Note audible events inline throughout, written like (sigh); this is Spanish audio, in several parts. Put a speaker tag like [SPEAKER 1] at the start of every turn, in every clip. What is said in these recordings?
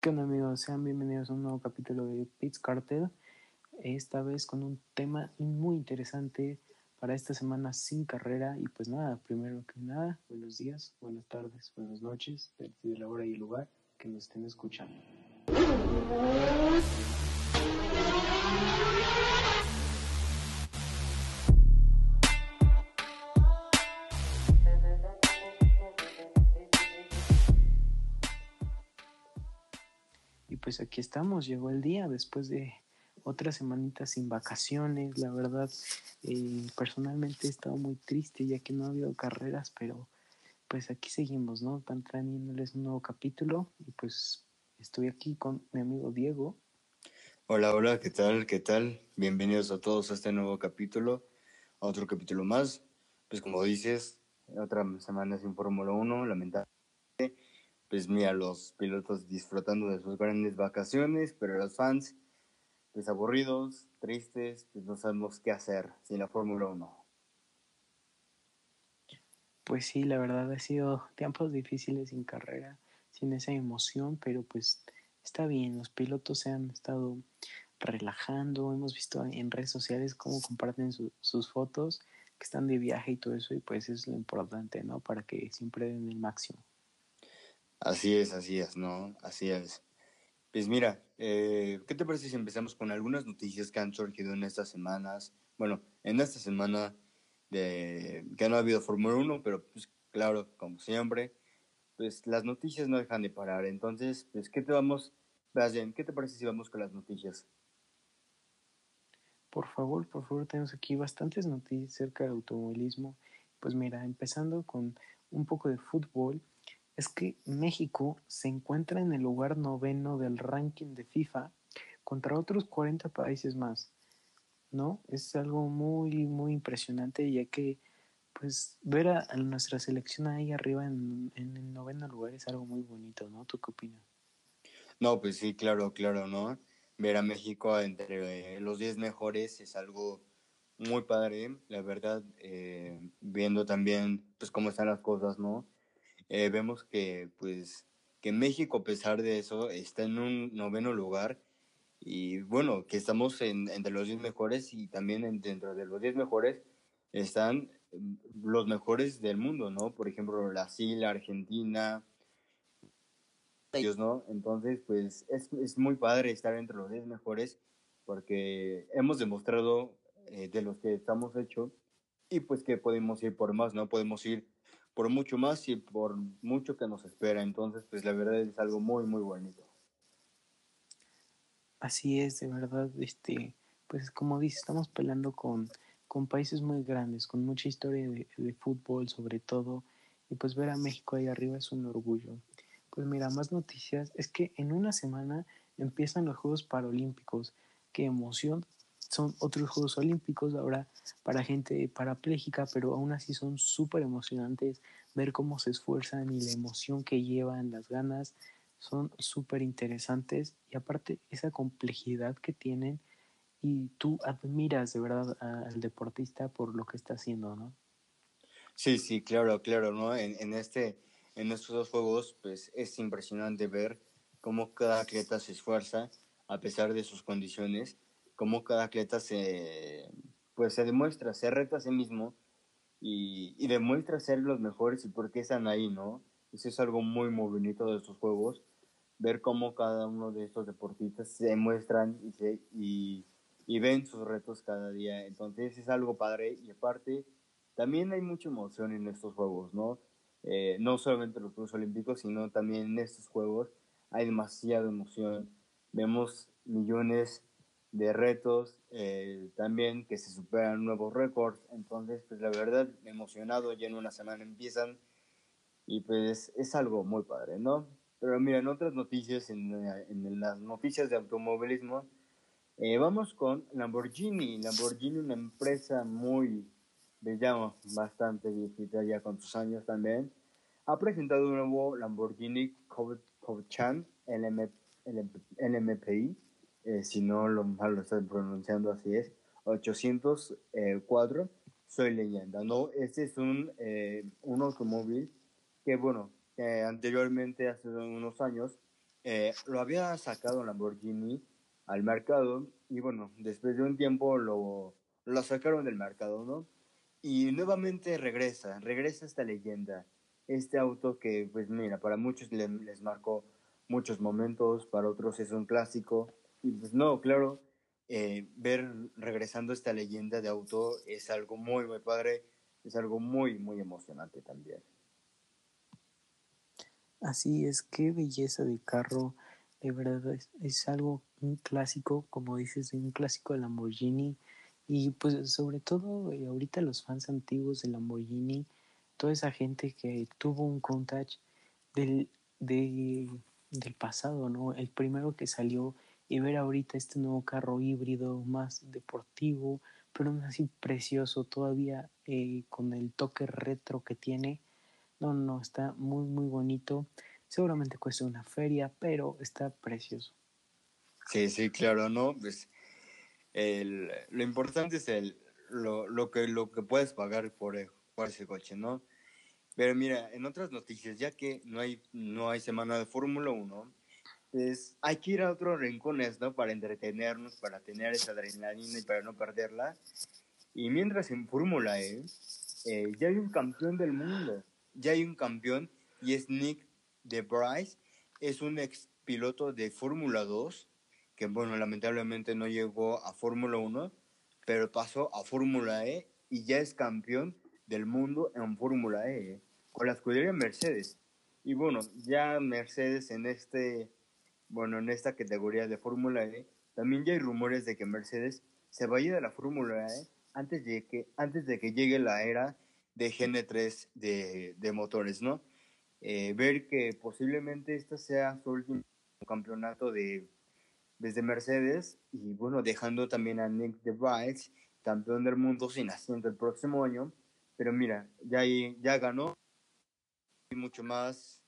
[SPEAKER 1] ¿Qué onda amigos? Sean bienvenidos a un nuevo capítulo de Pits Cartel. Esta vez con un tema muy interesante para esta semana sin carrera. Y pues nada, primero que nada, buenos días, buenas tardes, buenas noches, desde la hora y el lugar que nos estén escuchando. Pues aquí estamos, llegó el día después de otra semanita sin vacaciones. La verdad, eh, personalmente he estado muy triste ya que no ha habido carreras, pero pues aquí seguimos, ¿no? Están trayéndoles un nuevo capítulo y pues estoy aquí con mi amigo Diego.
[SPEAKER 2] Hola, hola, ¿qué tal? ¿Qué tal? Bienvenidos a todos a este nuevo capítulo, a otro capítulo más. Pues como dices, otra semana sin Fórmula 1, lamentablemente. Pues mira, los pilotos disfrutando de sus grandes vacaciones, pero los fans, pues aburridos, tristes, pues no sabemos qué hacer sin la Fórmula 1.
[SPEAKER 1] Pues sí, la verdad ha sido tiempos difíciles sin carrera, sin esa emoción, pero pues está bien, los pilotos se han estado relajando, hemos visto en redes sociales cómo comparten su, sus fotos, que están de viaje y todo eso, y pues es lo importante, ¿no? Para que siempre den el máximo.
[SPEAKER 2] Así es, así es, ¿no? Así es. Pues mira, eh, ¿qué te parece si empezamos con algunas noticias que han surgido en estas semanas? Bueno, en esta semana de que no ha habido Fórmula 1, pero pues claro, como siempre, pues las noticias no dejan de parar. Entonces, pues, ¿qué te vamos, Bastian, qué te parece si vamos con las noticias?
[SPEAKER 1] Por favor, por favor, tenemos aquí bastantes noticias acerca del automovilismo. Pues mira, empezando con un poco de fútbol, es que México se encuentra en el lugar noveno del ranking de FIFA contra otros 40 países más. ¿no? Es algo muy, muy impresionante, ya que pues ver a, nuestra selección ahí arriba en, en, el noveno lugar es algo muy bonito, ¿no? ¿Tú qué opinas?
[SPEAKER 2] No, pues sí, claro, claro, ¿no? Ver a México entre los 10 mejores es algo muy padre, la verdad, eh, viendo también pues cómo están las cosas, ¿no? Eh, vemos que pues que México a pesar de eso está en un noveno lugar y bueno, que estamos en, entre los 10 mejores y también en, dentro de los 10 mejores están mm, los mejores del mundo, ¿no? Por ejemplo, Brasil, Argentina, ellos, ¿no? Entonces, pues es, es muy padre estar entre los 10 mejores porque hemos demostrado eh, de los que estamos hechos y pues que podemos ir por más, ¿no? Podemos ir por mucho más y por mucho que nos espera. Entonces, pues la verdad es algo muy, muy bonito.
[SPEAKER 1] Así es, de verdad, este, pues como dice, estamos peleando con, con países muy grandes, con mucha historia de, de, fútbol sobre todo, y pues ver a México ahí arriba es un orgullo. Pues mira, más noticias, es que en una semana empiezan los Juegos Paralímpicos, qué emoción, son otros Juegos Olímpicos ahora para gente parapléjica, pero aún así son súper emocionantes ver cómo se esfuerzan y la emoción que llevan, las ganas, son súper interesantes y aparte esa complejidad que tienen y tú admiras de verdad al deportista por lo que está haciendo, ¿no?
[SPEAKER 2] Sí, sí, claro, claro, ¿no? En, en, este, en estos dos juegos, pues es impresionante ver cómo cada atleta se esfuerza a pesar de sus condiciones, cómo cada atleta se, pues se demuestra, se reta a sí mismo y, y demuestra ser los mejores y por qué están ahí, ¿no? Eso es algo muy, muy bonito de estos juegos ver cómo cada uno de estos deportistas se muestran y, se, y, y, ven sus retos cada día. Entonces es algo padre y aparte también hay mucha emoción en estos juegos, ¿no? Eh, no solamente los Juegos Olímpicos, sino también en estos juegos hay demasiada emoción. Vemos millones de retos, eh, también que se superan nuevos récords. Entonces, pues la verdad, emocionado, ya en una semana empiezan y pues es algo muy padre, ¿no? Pero mira, otras noticias, en, en las noticias de automovilismo, eh, vamos con Lamborghini. Lamborghini, una empresa muy, digamos, bastante viejita ya con sus años también, ha presentado un nuevo Lamborghini Countach LM, LMPI, eh, si no lo mal lo estoy pronunciando así es, 804, soy leyenda, ¿no? Este es un, eh, un automóvil que, bueno, anteriormente, hace unos años, eh, lo había sacado Lamborghini al mercado y bueno, después de un tiempo lo, lo sacaron del mercado, ¿no? Y nuevamente regresa, regresa esta leyenda, este auto que pues mira, para muchos les marcó muchos momentos, para otros es un clásico, y pues no, claro, eh, ver regresando esta leyenda de auto es algo muy, muy padre, es algo muy, muy emocionante también.
[SPEAKER 1] Así es, qué belleza de carro, de verdad es, algo, un clásico, como dices, un clásico de Lamborghini, y pues sobre todo eh, ahorita los fans antiguos de Lamborghini, toda esa gente que tuvo un contact del, del pasado, ¿no? El primero que salió y ver ahorita este nuevo carro híbrido más deportivo, pero aún así precioso, todavía eh, con el toque retro que tiene. No, no, está muy, muy bonito. Seguramente cuesta una feria, pero está precioso.
[SPEAKER 2] Sí, sí, claro, ¿no? Pues el, lo importante es el, lo, lo, que, lo que puedes pagar por, por ese coche, ¿no? Pero mira, en otras noticias, ya que no hay, no hay semana de Fórmula 1, pues hay que ir a otros rincones, ¿no? Para entretenernos, para tener esa adrenalina y para no perderla. Y mientras en Fórmula E, eh, ya hay un campeón del mundo, ya hay un campeón y es Nick de Bryce, es un ex piloto de Fórmula 2, que bueno, lamentablemente no llegó a Fórmula 1, pero pasó a Fórmula E y ya es campeón del mundo en Fórmula E, con la escudería Mercedes. Y bueno, ya Mercedes en este bueno, en esta categoría de Fórmula E, también ya hay rumores de que Mercedes se vaya de la Fórmula E antes de que, antes de que llegue la era de GN3 de, de motores, ¿no? Eh, ver que posiblemente este sea su último campeonato de, desde Mercedes y bueno, dejando también a Nick DeVries, campeón del mundo sin asiento el próximo año, pero mira, ya, ya ganó y mucho más,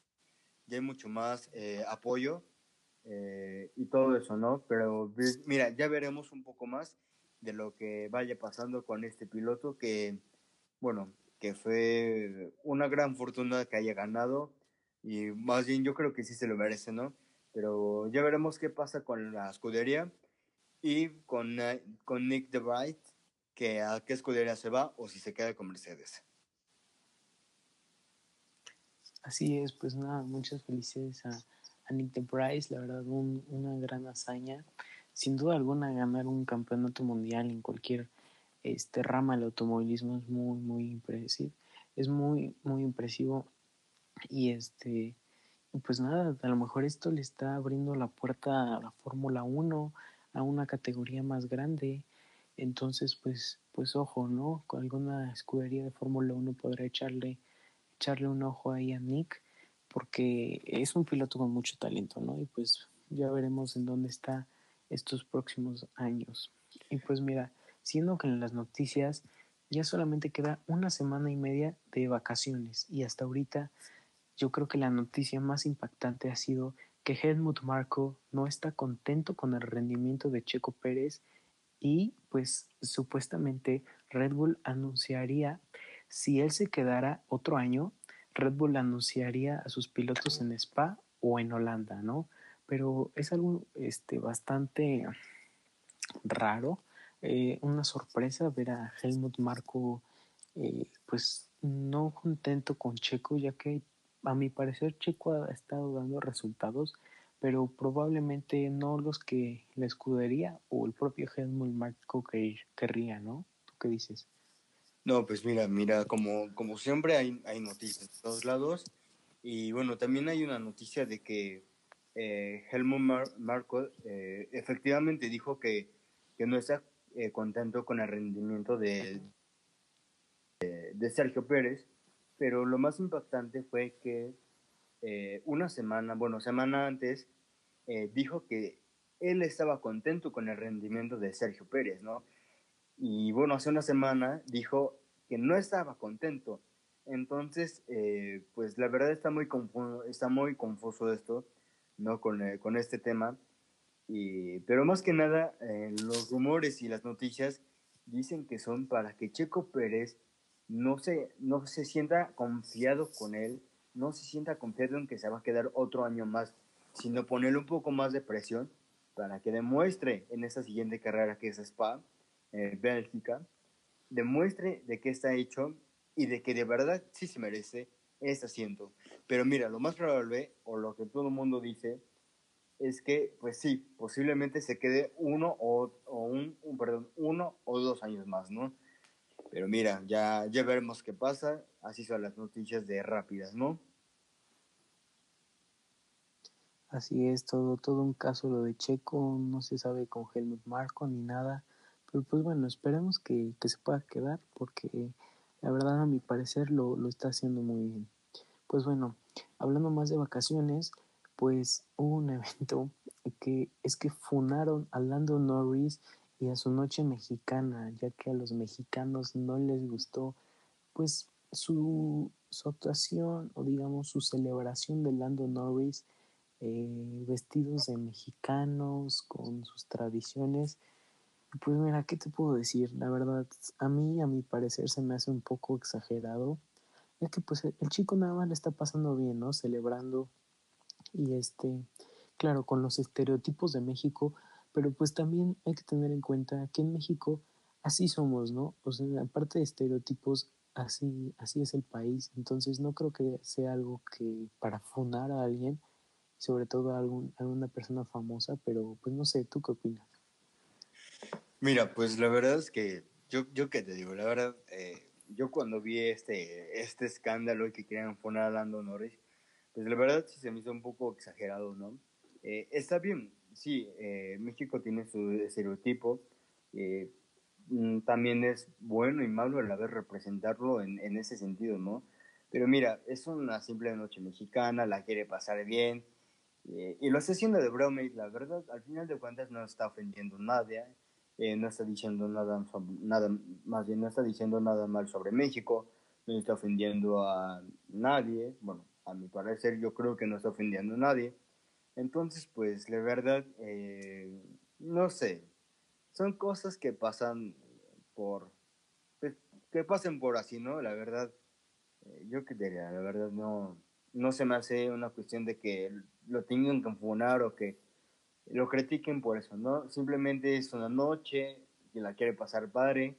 [SPEAKER 2] ya hay mucho más eh, apoyo eh, y todo eso, ¿no? Pero pues, mira, ya veremos un poco más de lo que vaya pasando con este piloto que, bueno, que fue una gran fortuna que haya ganado y más bien yo creo que sí se lo merece, ¿no? Pero ya veremos qué pasa con la escudería y con, eh, con Nick DeVright, que a qué escudería se va o si se queda con Mercedes.
[SPEAKER 1] Así es, pues nada, muchas felicidades a, Nick Bryce, la verdad, una gran hazaña. Sin duda alguna, ganar un campeonato mundial en cualquier este, rama del automovilismo es muy, muy impresivo. Es muy, muy impresivo. Y este, pues nada, a lo mejor esto le está abriendo la puerta a la Fórmula 1, a una categoría más grande. Entonces, pues, pues ojo, ¿no? Con alguna escudería de Fórmula 1 podrá echarle, echarle un ojo ahí a Nick porque es un piloto con mucho talento, ¿no? Y pues ya veremos en dónde está estos próximos años. Y pues mira, siendo que en las noticias ya solamente queda una semana y media de vacaciones y hasta ahorita yo creo que la noticia más impactante ha sido que Helmut Marko no está contento con el rendimiento de Checo Pérez y pues supuestamente Red Bull anunciaría si él se quedara otro año Red Bull anunciaría a sus pilotos en Spa o en Holanda, ¿no? Pero es algo este, bastante raro, eh, una sorpresa ver a Helmut Marco eh, pues no contento con Checo, ya que a mi parecer Checo ha estado dando resultados, pero probablemente no los que la escudería o el propio Helmut Marco querría, ¿no? ¿Tú qué dices?
[SPEAKER 2] No, pues mira, mira, como, como siempre hay, hay noticias de todos lados. Y bueno, también hay una noticia de que eh, Helmut Marco eh, efectivamente dijo que, que no está eh, contento con el rendimiento de, de, Sergio Pérez, pero lo más impactante fue que una semana, bueno, semana antes, dijo que él estaba contento con el rendimiento de Sergio Pérez, ¿no? Y bueno, hace una semana dijo que no estaba contento. Entonces, eh, pues la verdad está muy, confuso, está muy confuso esto, ¿no? Con, eh, con este tema. Y, pero más que nada, eh, los rumores y las noticias dicen que son para que Checo Pérez no se, no se sienta confiado con él, no se sienta confiado en que se va a quedar otro año más sino ponerle un poco más de presión para que demuestre en esta siguiente carrera que es Spa, en Bélgica, demuestre de qué está hecho y de que de verdad sí se merece este asiento. Pero mira, lo más probable, o lo que todo el mundo dice, es que, pues sí, posiblemente se quede uno o, un, perdón, uno o dos años más, ¿no? Pero mira, ya, ya veremos qué pasa. Así son las noticias de rápidas, ¿no?
[SPEAKER 1] Así es, todo, todo un caso lo de Checo, no se sabe con Helmut Marco ni nada. Pero pues bueno, esperemos que, que se pueda quedar porque la verdad a mi parecer lo, lo está haciendo muy bien. Pues bueno, hablando más de vacaciones, pues hubo un (laughs) evento que es que funaron a Lando Norris y a su noche mexicana, ya que a los mexicanos no les gustó pues su, su actuación o digamos su celebración de Lando Norris eh, vestidos de mexicanos con sus tradiciones. Pues mira, ¿qué te puedo decir? La verdad, a mí, a mi parecer, se me hace un poco exagerado. Ya que pues el chico nada más le está pasando bien, ¿no? Celebrando y este, claro, con los estereotipos de México, pero pues también hay que tener en cuenta que en México así somos, ¿no? O sea, aparte de estereotipos, así, así es el país. Entonces no creo que sea algo que para funar a alguien, sobre todo a, algún, a una persona famosa, pero pues no sé, ¿tú qué opinas?
[SPEAKER 2] Mira, pues la verdad es que yo, yo qué te digo, la verdad, eh, yo cuando vi este, este escándalo que querían funar a Lando Norris, pues la verdad sí se me hizo un poco exagerado, ¿no? Eh, está bien, sí, eh, México tiene su estereotipo, eh, mm, también es bueno y malo a la vez representarlo en, en, ese sentido, ¿no? Pero mira, es una simple noche mexicana, la quiere pasar bien, y lo está haciendo de broma y la verdad, al final de cuentas no está ofendiendo a nadie, no está diciendo nada, nada, más bien no está diciendo nada mal sobre México, no está ofendiendo a nadie, bueno, a mi parecer yo creo que no está ofendiendo a nadie. Entonces, pues la verdad, eh, no sé, son cosas que pasan por, pues, que pasen por así, ¿no? La verdad, eh, yo qué diría, la verdad no, no se me hace una cuestión de que lo tengan que enfunar o que lo critiquen por eso, ¿no? Simplemente es una noche que la quiere pasar padre.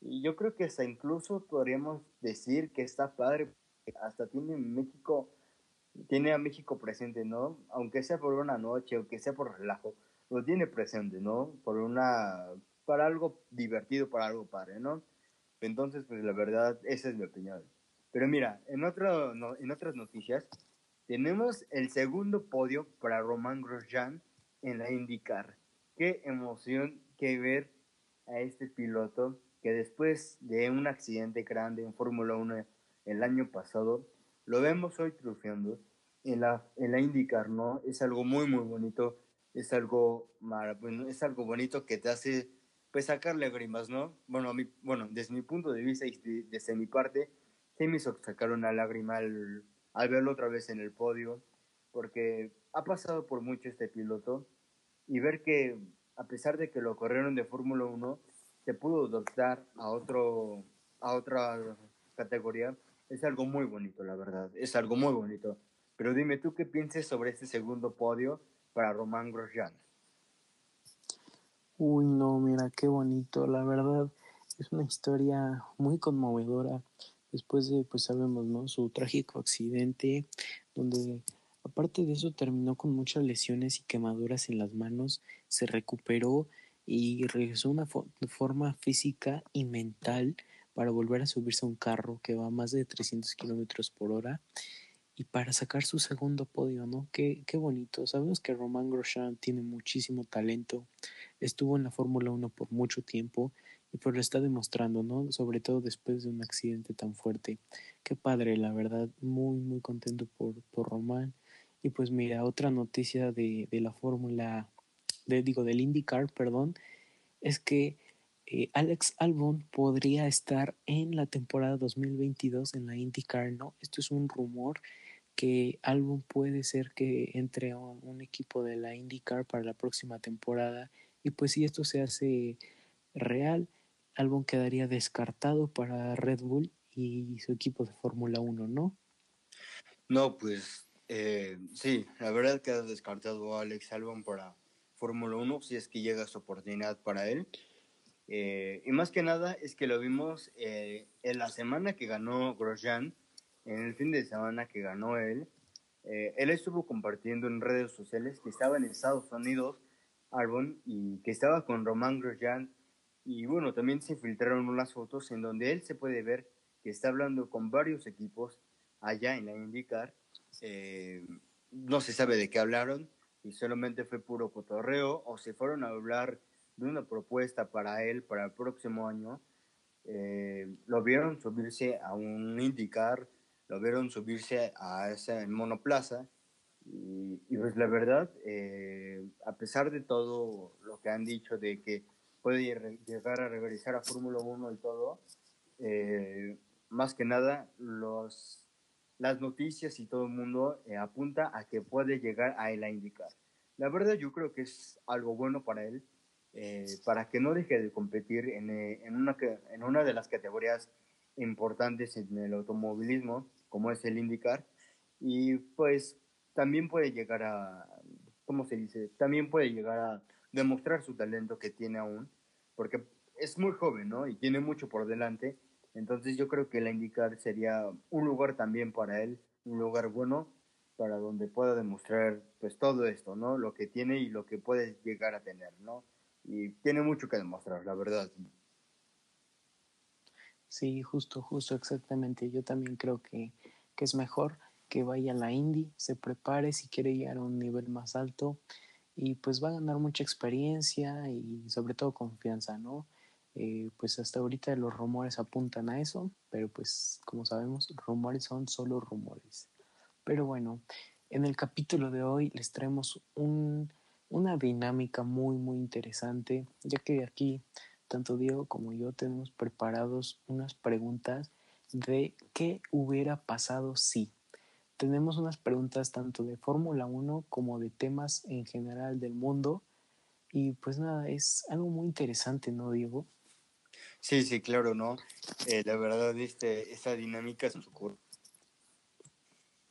[SPEAKER 2] Y yo creo que hasta incluso podríamos decir que está padre hasta tiene México, tiene a México presente, ¿no? Aunque sea por una noche, aunque sea por relajo, lo tiene presente, ¿no? Por una, para algo divertido, para algo padre, ¿no? Entonces, pues la verdad, esa es mi opinión. Pero mira, en, otro, en otras noticias, tenemos el segundo podio para Román Grosjean en la IndyCar. Qué emoción que ver a este piloto que después de un accidente grande en Fórmula 1 el año pasado, lo vemos hoy triunfando en la, en la IndyCar, ¿no? Es algo muy, muy bonito, es algo, bueno, es algo bonito que te hace, pues, sacar lágrimas, ¿no? Bueno, mi, bueno desde mi punto de vista y desde mi parte, sí me hizo sacar una lágrima al, al verlo otra vez en el podio, porque ha pasado por mucho este piloto y ver que, a pesar de que lo corrieron de Fórmula 1, se pudo adoptar a, otro, a otra categoría es algo muy bonito, la verdad. Es algo muy bonito. Pero dime tú qué piensas sobre este segundo podio para Román Grosjean.
[SPEAKER 1] Uy, no, mira, qué bonito. La verdad, es una historia muy conmovedora. Después de, pues sabemos, ¿no? Su trágico accidente, donde aparte de eso terminó con muchas lesiones y quemaduras en las manos, se recuperó y regresó una forma física y mental para volver a subirse a un carro que va a más de 300 kilómetros por hora y para sacar su segundo podio, ¿no? Qué, qué bonito. Sabemos que Román Grosjean tiene muchísimo talento, estuvo en la Fórmula 1 por mucho tiempo y pues lo está demostrando, ¿no? Sobre todo después de un accidente tan fuerte. Qué padre, la verdad, muy, muy contento por, por Román. Y pues mira, otra noticia de, de la Fórmula, de, digo, del IndyCar, perdón, es que eh, Alex Albon podría estar en la temporada 2022 en la IndyCar, ¿no? Esto es un rumor que Albon puede ser que entre a un equipo de la IndyCar para la próxima temporada y pues si esto se hace real, Albon quedaría descartado para Red Bull y su equipo de Fórmula 1, ¿no?
[SPEAKER 2] No, pues Eh, sí, la verdad que ha descartado a Alex Albon para Fórmula 1 si es que llega su oportunidad para él. Eh, y más que nada es que lo vimos eh, en la semana que ganó Grosjean, en el fin de semana que ganó él. él estuvo compartiendo en redes sociales que estaba en Estados Unidos, Albon, y que estaba con Román Grosjean. Y bueno, también se filtraron unas fotos en donde él se puede ver que está hablando con varios equipos allá en la IndyCar eh, no se sabe de qué hablaron y solamente fue puro cotorreo o se fueron a hablar de una propuesta para él para el próximo año. Eh, lo vieron subirse a un IndyCar, lo vieron subirse a esa monoplaza y, pues la verdad, eh, a pesar de todo lo que han dicho de que puede llegar a regresar a Fórmula 1 y todo, más que nada los las noticias y todo el mundo eh, apunta a que puede llegar a él a indicar. La verdad yo creo que es algo bueno para él, eh, para que no deje de competir en, eh, en, una, en una de las categorías importantes en el automovilismo, como es el indicar, y pues también puede llegar a, ¿cómo se dice? También puede llegar a demostrar su talento que tiene aún, porque es muy joven, ¿no? Y tiene mucho por delante entonces yo creo que la indicar sería un lugar también para él, un lugar bueno para donde pueda demostrar pues todo esto, ¿no? Lo que tiene y lo que puede llegar a tener, ¿no? Y tiene mucho que demostrar, la verdad.
[SPEAKER 1] Sí, justo, justo, exactamente. Yo también creo que, que es mejor que vaya a la Indy, se prepare si quiere llegar a un nivel más alto y pues va a ganar mucha experiencia y sobre todo confianza, ¿no? Eh, pues hasta ahorita los rumores apuntan a eso, pero pues como sabemos, rumores son solo rumores. Pero bueno, en el capítulo de hoy les traemos una dinámica muy muy interesante, ya que aquí tanto Diego como yo tenemos preparados unas preguntas de qué hubiera pasado si. Tenemos unas preguntas tanto de Fórmula 1 como de temas en general del mundo. Y pues nada, es algo muy interesante, ¿no, Diego?
[SPEAKER 2] Sí, sí, claro, ¿no? Eh, la verdad, este, esta dinámica es ocurre.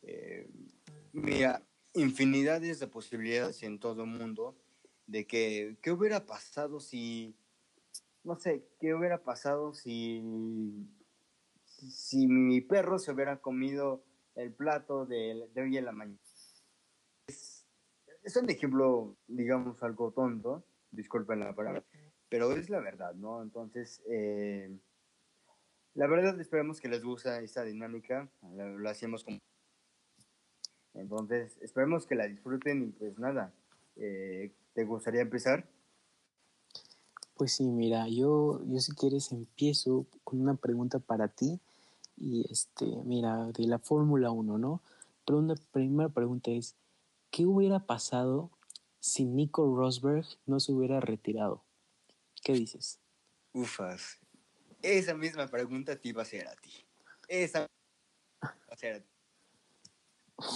[SPEAKER 2] Eh, mira, infinidades de posibilidades en todo el mundo de que, ¿qué hubiera pasado si, no sé, qué hubiera pasado si, si mi perro se hubiera comido el plato de, de hoy en la mañana? Es, es un ejemplo, digamos, algo tonto, disculpen la palabra, pero es la verdad, ¿no? Entonces, eh, la verdad esperemos que les guste esta dinámica, lo, hacemos como... Entonces, esperemos que la disfruten y pues nada, eh, ¿te gustaría empezar?
[SPEAKER 1] Pues sí, mira, yo, yo si quieres empiezo con una pregunta para ti y este, mira, de la Fórmula 1, ¿no? Pero una primera pregunta es, ¿qué hubiera pasado si Nico Rosberg no se hubiera retirado? ¿Qué dices?
[SPEAKER 2] Ufas. Esa misma pregunta te iba a hacer a ti. Esa a hacer a ti.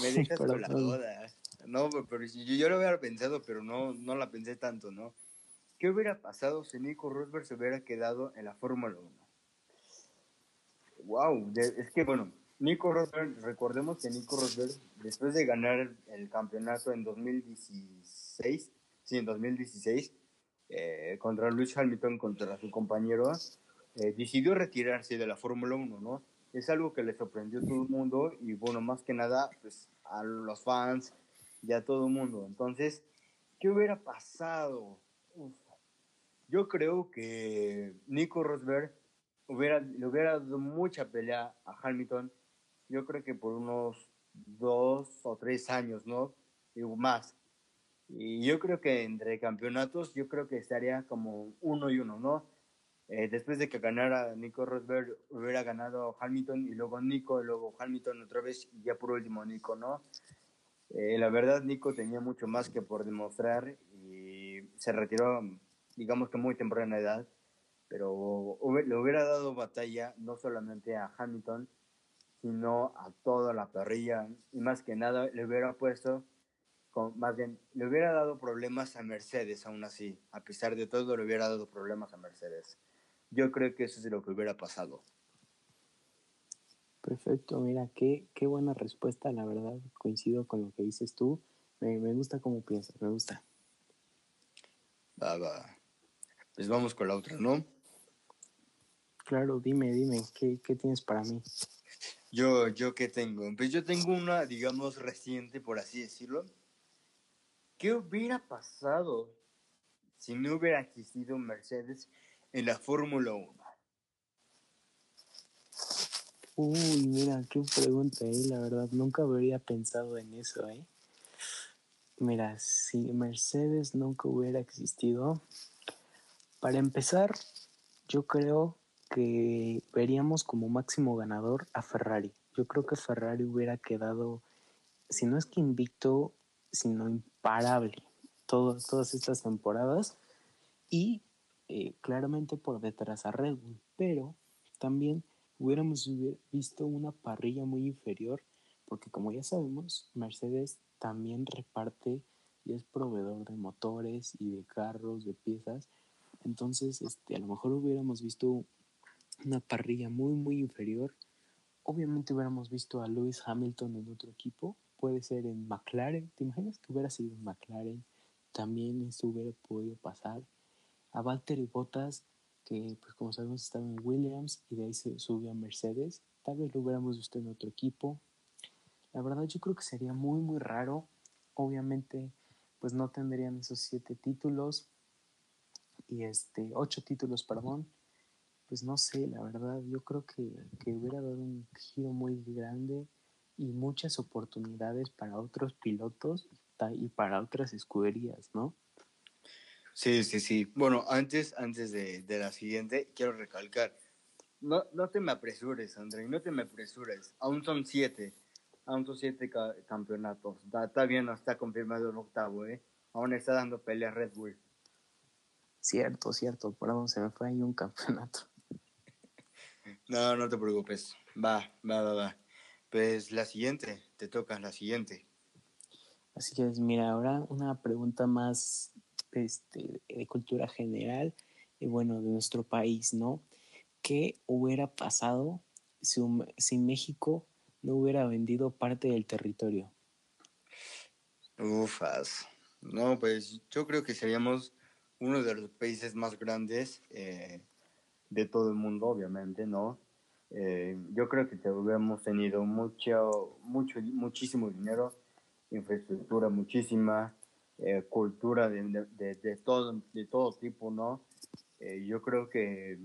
[SPEAKER 2] Me (laughs) dejas con la duda. No, pero yo, lo hubiera pensado, pero no, no la pensé tanto, ¿no? ¿Qué hubiera pasado si Nico Rosberg se hubiera quedado en la Fórmula 1? Wow, es que bueno, Nico Rosberg, recordemos que Nico Rosberg, después de ganar el campeonato en 2016, sí, en 2016, eh, contra Luis Hamilton, contra su compañero, eh, decidió retirarse de la Fórmula 1, ¿no? Es algo que le sorprendió a todo el mundo y bueno, más que nada, pues a los fans y a todo el mundo. Entonces, ¿qué hubiera pasado? Yo creo que Nico Rosberg hubiera, le hubiera dado mucha pelea a Hamilton, yo creo que por unos dos o tres años, ¿no? Y más. Y yo creo que entre campeonatos, yo creo que estaría como uno y uno, ¿no? Eh, después de que ganara Nico Rosberg, hubiera ganado Hamilton y luego Nico, y luego Hamilton otra vez y ya por último Nico, ¿no? Eh, la verdad, Nico tenía mucho más que por demostrar y se retiró, digamos que muy temprana edad, pero le hubiera dado batalla no solamente a Hamilton, sino a toda la parrilla y más que nada le hubiera puesto más bien, le hubiera dado problemas a Mercedes aún así. A pesar de todo, le hubiera dado problemas a Mercedes. Yo creo que eso es lo que hubiera pasado.
[SPEAKER 1] Perfecto, mira, qué, qué buena respuesta, la verdad, coincido con lo que dices tú. Me, me gusta cómo piensas, me gusta.
[SPEAKER 2] Va, va. Pues vamos con la otra, ¿no?
[SPEAKER 1] Claro, dime, dime, ¿qué, qué tienes para mí?
[SPEAKER 2] Yo, yo qué tengo. Pues yo tengo una, digamos, reciente, por así decirlo. ¿Qué hubiera pasado si no hubiera existido Mercedes en la Fórmula 1?
[SPEAKER 1] Uy, mira, qué pregunta, eh, la verdad, nunca habría pensado en eso, eh. Mira, si Mercedes nunca hubiera existido, para empezar, yo creo que veríamos como máximo ganador a Ferrari. Yo creo que Ferrari hubiera quedado, si no es que invicto, sino imparable todas estas temporadas y eh, claramente por detrás a Red Bull, pero también hubiéramos visto una parrilla muy inferior, porque como ya sabemos, Mercedes también reparte y es proveedor de motores y de carros, de piezas. Entonces, este, a lo mejor hubiéramos visto una parrilla muy, muy inferior. Obviamente hubiéramos visto a Lewis Hamilton en otro equipo, puede ser en McLaren. ¿Te imaginas que hubiera sido en McLaren? También esto hubiera podido pasar. A Valtteri Bottas que pues como sabemos estaba en Williams y de ahí se subió a Mercedes. Tal vez lo hubiéramos visto en otro equipo. La verdad yo creo que sería muy muy raro. Obviamente pues no tendrían esos siete títulos y este ocho títulos, perdón. Pues no sé, la verdad yo creo que, que hubiera dado un giro muy grande y muchas oportunidades para otros pilotos y para otras escuderías, ¿no?
[SPEAKER 2] Sí, sí, sí. Bueno, antes, antes de, de la siguiente, quiero recalcar. No, no te me apresures, André, no te me apresures. Aún son siete. Aún son siete campeonatos. Está, bien, no está confirmado el octavo, ¿eh? Aún está dando pelea Red Bull.
[SPEAKER 1] Cierto, cierto. Por ahora se me fue ahí un campeonato. (laughs)
[SPEAKER 2] no, no te preocupes. Va, va, va, va. Pues la siguiente, te toca la siguiente.
[SPEAKER 1] Así que, mira, ahora una pregunta más este, de cultura general y bueno, de nuestro país, ¿no? ¿Qué hubiera pasado si, si México no hubiera vendido parte del territorio?
[SPEAKER 2] Ufas. No, pues yo creo que seríamos uno de los países más grandes eh, de todo el mundo, obviamente, ¿no? Eh, yo creo que hubiéramos tenido mucho, mucho, muchísimo dinero, infraestructura muchísima, eh, cultura de, de, todo, de todo tipo, ¿no? Eh, yo creo que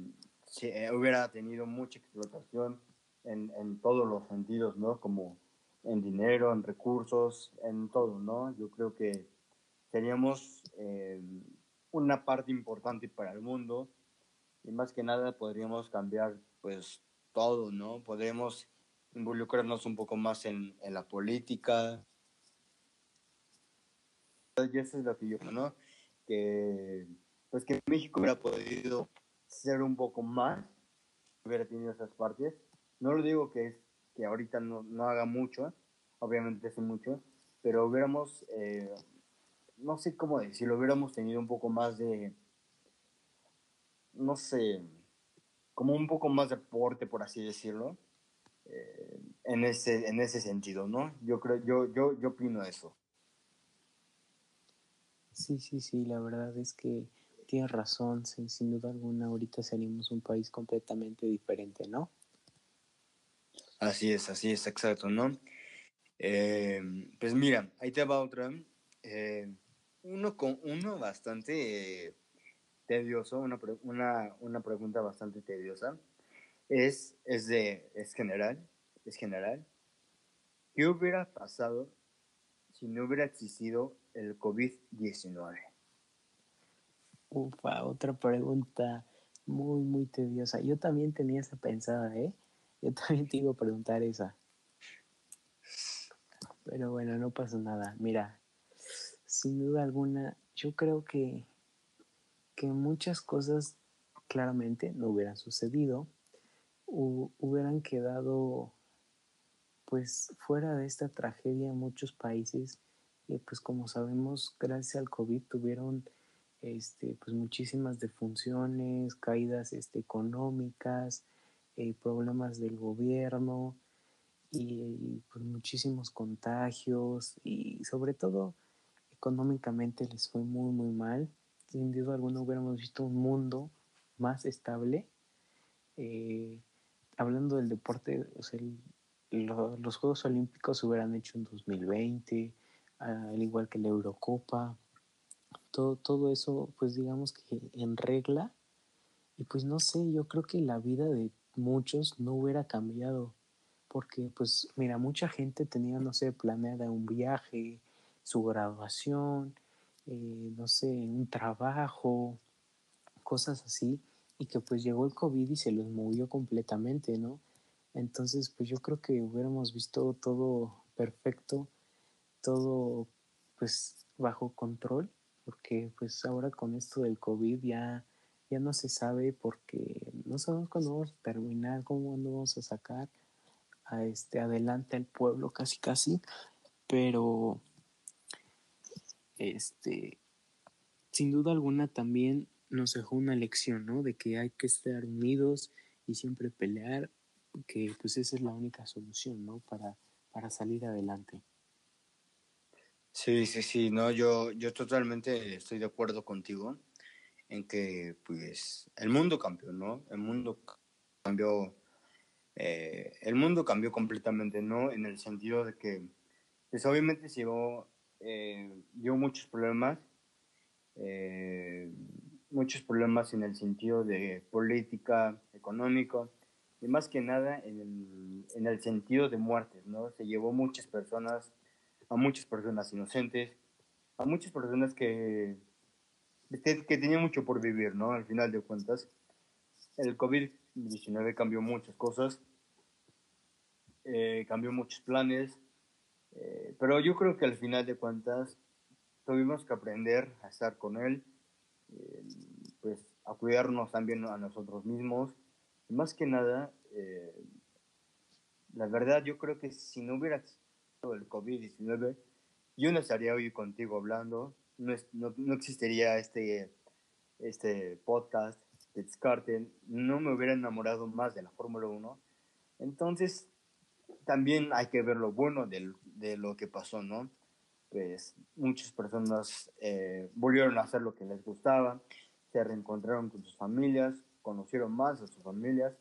[SPEAKER 2] si eh, hubiera tenido mucha explotación en, en, todos los sentidos, ¿no? Como en dinero, en recursos, en todo, ¿no? Yo creo que seríamos una parte importante para el mundo y más que nada podríamos cambiar pues todo, ¿no? Podríamos involucrarnos un poco más en, en la política, y eso es lo que ¿no? Que, pues que México hubiera podido ser un poco más, hubiera tenido esas partes. No lo digo que, es, que ahorita no, no haga mucho, obviamente hace mucho, pero hubiéramos, eh, no sé cómo decirlo, hubiéramos tenido un poco más de, no sé, como un poco más de aporte, por así decirlo, eh, en, ese, en ese sentido, ¿no? Yo creo, yo, yo, yo opino eso.
[SPEAKER 1] Sí, sí, sí, la verdad es que tienes razón, sin, duda alguna ahorita seríamos un país completamente diferente, ¿no?
[SPEAKER 2] Así es, así es, exacto, ¿no? Eh, pues mira, ahí te va otra. Eh, uno, con, uno bastante tedioso, una, una, una, pregunta bastante tediosa. Es, es, de, es general, es general. ¿Qué hubiera pasado si no hubiera existido el COVID-19?
[SPEAKER 1] Ufa, otra pregunta muy, muy tediosa. Yo también tenía esa pensada, ¿eh? Yo también te iba a preguntar esa. Pero bueno, no pasa nada. Mira, sin duda alguna, yo creo que, que muchas cosas claramente no hubieran sucedido, hubieran quedado pues fuera de esta tragedia muchos países pues como sabemos, gracias al COVID tuvieron este, pues muchísimas defunciones, caídas este, económicas, eh, problemas del gobierno, y pues muchísimos contagios y sobre todo económicamente les fue muy muy mal. Sin duda alguna hubiéramos visto un mundo más estable. Eh, hablando del deporte, o sea, los Juegos Olímpicos se hubieran hecho en 2020, al igual que la Eurocopa. Todo, todo eso, pues digamos que en regla. Y pues no sé, yo creo que la vida de muchos no hubiera cambiado. Porque pues mira, mucha gente tenía, no sé, planeada un viaje, su graduación, eh, no sé, un trabajo, cosas así. Y que pues llegó el COVID y se los movió completamente, ¿no? Entonces, pues yo creo que hubiéramos visto todo perfecto, todo pues bajo control, porque pues ahora con esto del COVID ya, ya no se sabe porque no sabemos cuándo vamos a terminar, cómo vamos a sacar este adelante al pueblo casi casi, pero este sin duda alguna también nos dejó una lección, ¿no? De que hay que estar unidos y siempre pelear que pues esa es la única solución, ¿no? Para, para salir adelante.
[SPEAKER 2] Sí, sí, sí, no, yo, yo totalmente estoy de acuerdo contigo en que pues el mundo cambió, ¿no? El mundo cambió, eh, el mundo cambió completamente, ¿no? En el sentido de que, pues obviamente se llevó, eh, dio muchos problemas, eh, muchos problemas en el sentido de política, económico, y más que nada en el, en el sentido de muertes, ¿no? Se llevó muchas personas, a muchas personas inocentes, a muchas personas que, que, que tenían mucho por vivir, ¿no? Al final de cuentas, el COVID-19 cambió muchas cosas, eh, cambió muchos planes, eh, pero yo creo que al final de cuentas tuvimos que aprender a estar con él, eh, pues a cuidarnos también a nosotros mismos, más que nada, eh, la verdad yo creo que si no hubiera sido el COVID-19, yo no estaría hoy contigo hablando, no, es, no, no, existiría este, este podcast de Descartes, no me hubiera enamorado más de la Fórmula 1. Entonces, también hay que ver lo bueno de, de lo que pasó, ¿no? Pues muchas personas eh, volvieron a hacer lo que les gustaba, se reencontraron con sus familias, conocieron más a sus familias.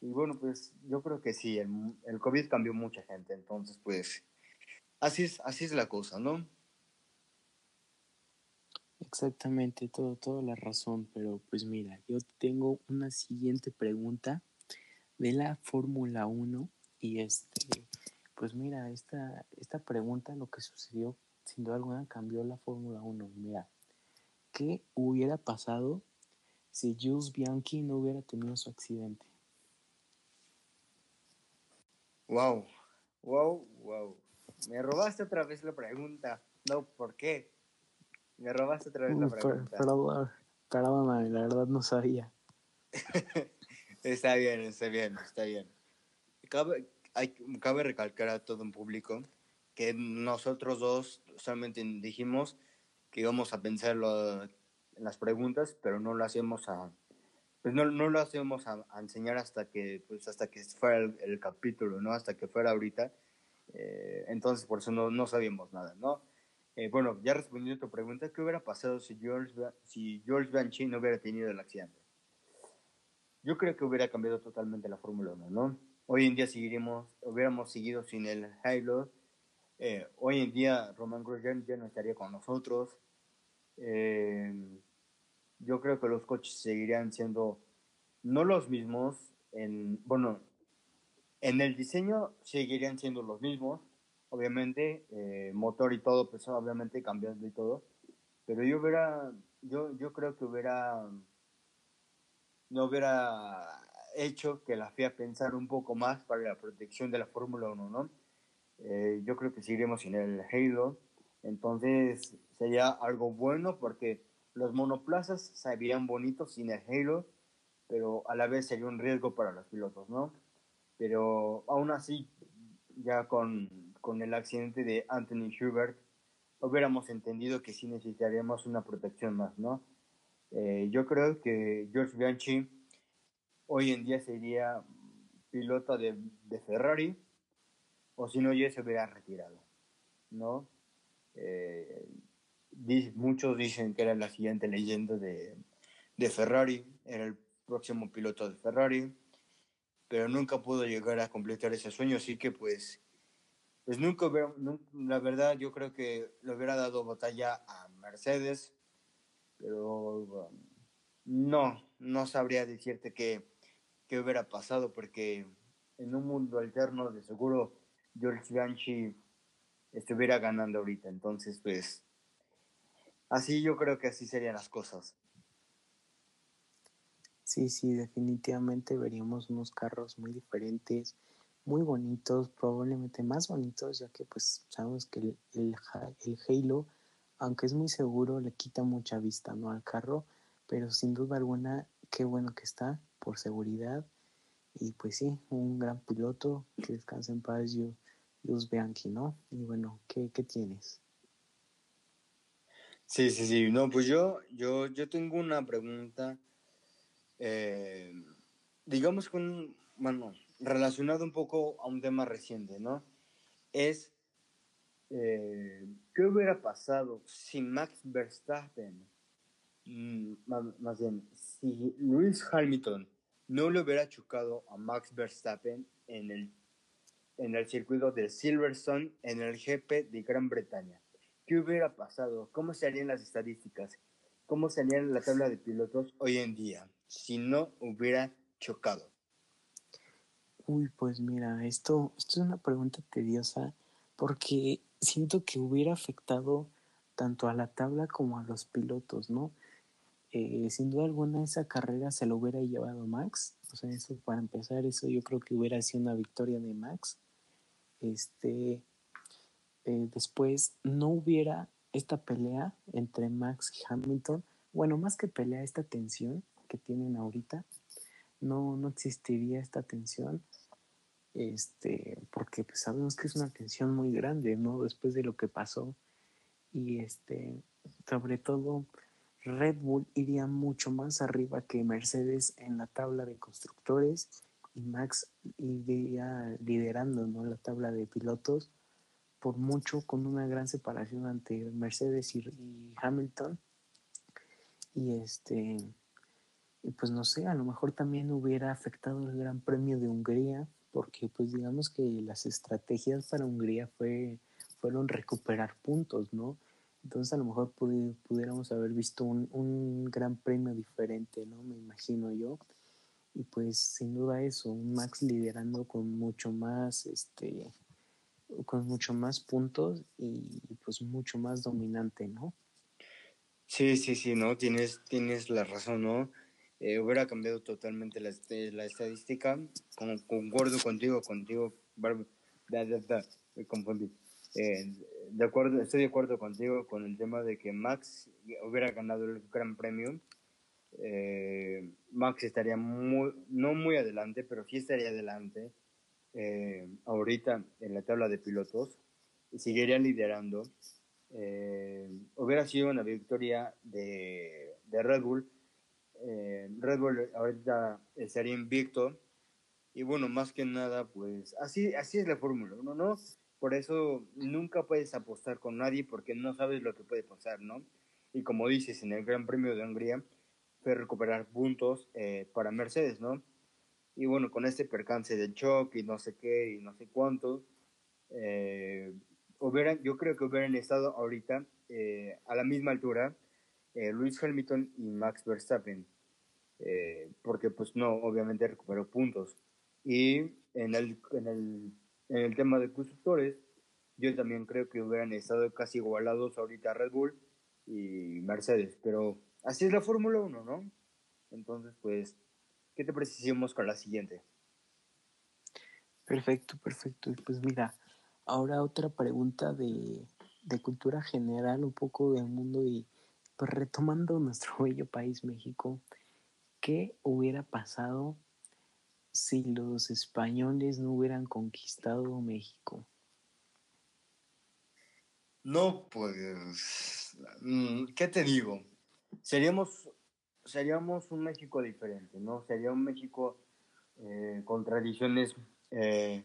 [SPEAKER 2] Y bueno, pues yo creo que sí, el, el COVID cambió mucha gente, entonces pues así es, así es la cosa, ¿no?
[SPEAKER 1] Exactamente, todo, toda la razón, pero pues mira, yo tengo una siguiente pregunta de la Fórmula 1 y este, pues mira, esta, esta pregunta, lo que sucedió, sin duda alguna, cambió la Fórmula 1. Mira, ¿qué hubiera pasado si Jules Bianchi no hubiera tenido su accidente?
[SPEAKER 2] Wow, wow, wow. Me robaste otra vez la pregunta. No, ¿por qué? Me robaste otra vez la pregunta.
[SPEAKER 1] Perdón, perdóname, la verdad no sabía. (laughs)
[SPEAKER 2] está bien, está bien, está bien. Cabe, hay, cabe recalcar a todo un público que nosotros dos solamente dijimos que íbamos a pensarlo en las preguntas, pero no lo hacemos a pues no, no lo hacemos a, a, enseñar hasta que pues hasta que fuera el, el capítulo, ¿no? Hasta que fuera ahorita. Eh, entonces por eso no, no sabíamos nada, ¿no? Eh, bueno, ya respondiendo a tu pregunta, ¿qué hubiera pasado si George, si George Banshee no hubiera tenido el accidente? Yo creo que hubiera cambiado totalmente la Fórmula 1, ¿no? Hoy en día seguiríamos, hubiéramos seguido sin el Halo. Eh, hoy en día Roman Grosjean ya no estaría con nosotros. Eh, yo creo que los coches seguirían siendo no los mismos, en, bueno, en el diseño seguirían siendo los mismos, obviamente, eh, motor y todo, pues obviamente cambiando y todo, pero yo hubiera, yo, yo creo que hubiera, no hubiera hecho que la FIA pensara un poco más para la protección de la Fórmula 1, ¿no? Eh, yo creo que seguiremos sin el Halo, entonces sería algo bueno porque los monoplazas se verían bonitos sin el Halo, pero a la vez sería un riesgo para los pilotos, ¿no? Pero aún así, ya con, con el accidente de Anthony Schubert, hubiéramos entendido que sí necesitaríamos una protección más, ¿no? Eh, yo creo que George Bianchi hoy en día sería piloto de, Ferrari, o si no ya se hubiera retirado, ¿no? Eh, muchos dicen que era la siguiente leyenda de, Ferrari, era el próximo piloto de Ferrari, pero nunca pudo llegar a completar ese sueño, así que pues, pues nunca, la verdad yo creo que le hubiera dado batalla a Mercedes, pero no, no sabría decirte qué, qué hubiera pasado, porque en un mundo alterno de seguro George Bianchi estuviera ganando ahorita, entonces pues así yo creo que así serían las cosas.
[SPEAKER 1] Sí, sí, definitivamente veríamos unos carros muy diferentes, muy bonitos, probablemente más bonitos, ya que pues sabemos que el, el, Halo, aunque es muy seguro, le quita mucha vista ¿no? al carro, pero sin duda alguna, qué bueno que está por seguridad. Y pues sí, un gran piloto, que descanse en paz, Luz Bianchi, ¿no? Y bueno, ¿qué, qué tienes?
[SPEAKER 2] Sí, sí, sí. No, pues yo, yo, yo tengo una pregunta eh, digamos con, bueno, relacionado un poco a un tema reciente, ¿no? Es, eh, ¿qué hubiera pasado si Max Verstappen, mm, más, bien, si Lewis Hamilton no le hubiera chocado a Max Verstappen en el, en el circuito de Silverstone en el GP de Gran Bretaña? ¿Qué hubiera pasado? ¿Cómo serían las estadísticas? ¿Cómo sería la tabla de pilotos hoy en día? si no hubiera chocado?
[SPEAKER 1] Uy, pues mira, esto, esto es una pregunta tediosa porque siento que hubiera afectado tanto a la tabla como a los pilotos, ¿no? Eh, sin duda alguna esa carrera se lo hubiera llevado Max, o sea, eso para empezar, eso yo creo que hubiera sido una victoria de Max. Este, eh, después no hubiera esta pelea entre Max y Hamilton, bueno, más que pelea, esta tensión, que tienen ahorita, no, no existiría esta tensión, este, porque pues sabemos que es una tensión muy grande, ¿no? Después de lo que pasó. Y este, sobre todo, Red Bull iría mucho más arriba que Mercedes en la tabla de constructores y Max iría liderando ¿no? la tabla de pilotos por mucho con una gran separación ante Mercedes y, y Hamilton. Y este y pues no sé, a lo mejor también hubiera afectado el Gran Premio de Hungría, porque pues digamos que las estrategias para Hungría fue, fueron recuperar puntos, ¿no? Entonces a lo mejor pudiéramos haber visto un, gran premio diferente, ¿no? Me imagino yo. Y pues sin duda eso, un Max liderando con mucho más, este, con mucho más puntos y pues mucho más dominante, ¿no?
[SPEAKER 2] Sí, sí, sí, no, tienes, tienes la razón, ¿no? Eh, hubiera cambiado totalmente la, este, estadística. Con, concuerdo contigo, contigo, me confundí. Eh, de acuerdo, estoy de acuerdo contigo con el tema de que Max hubiera ganado el Gran Premio. Eh, Max estaría muy, no muy adelante, pero sí estaría adelante ahorita en la tabla de pilotos y seguiría liderando. hubiera sido una victoria de, de Red Bull eh, Red Bull ahorita estaría invicto. Y bueno, más que nada, pues así, así es la Fórmula 1, ¿no? Por eso nunca puedes apostar con nadie porque no sabes lo que puede pasar, ¿no? Y como dices, en el Gran Premio de Hungría fue recuperar puntos eh, para Mercedes, ¿no? Y bueno, con este percance del choque y no sé qué y no sé cuánto, eh, hubieran, yo creo que hubieran estado ahorita eh, a la misma altura eh, Luis Hamilton y Max Verstappen, eh, porque pues no, obviamente recuperó puntos. Y en el, en el, en el tema de constructores, yo también creo que hubieran estado casi igualados ahorita Red Bull y Mercedes, pero así es la Fórmula 1, ¿no? Entonces, pues, ¿qué te precisamos con la siguiente?
[SPEAKER 1] Perfecto, perfecto. Pues mira, ahora otra pregunta de, de cultura general, un poco del mundo y pues retomando (laughs) nuestro bello país México, ¿qué hubiera pasado si los españoles no hubieran conquistado México?
[SPEAKER 2] No, pues, mm, ¿qué te digo? Seríamos, seríamos un México diferente, ¿no? Sería un México eh, con tradiciones eh,